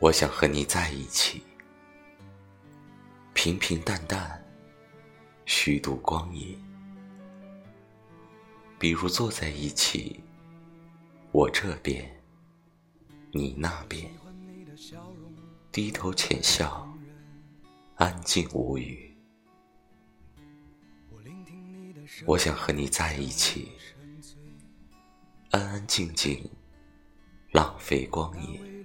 我想和你在一起，平平淡淡，虚度光阴。比如坐在一起，我这边，你那边，低头浅笑，安静无语。我想和你在一起，安安静静，浪费光阴。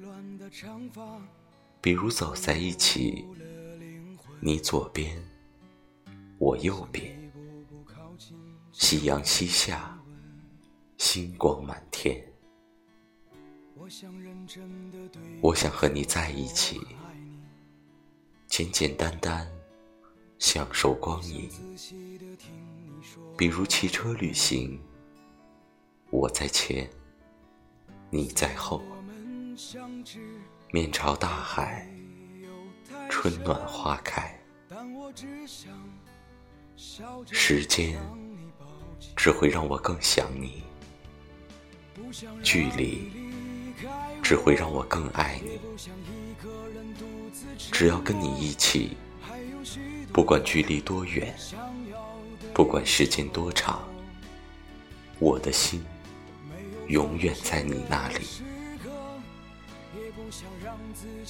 比如走在一起，你左边，我右边，夕阳西下，星光满天。我想和你在一起，简简单单享受光阴。比如骑车旅行，我在前，你在后。面朝大海，春暖花开。时间只会让我更想你，距离只会让我更爱你。只要跟你一起，不管距离多远，不管时间多长，我的心永远在你那里。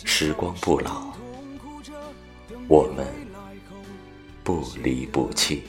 时光不老，我们不离不弃。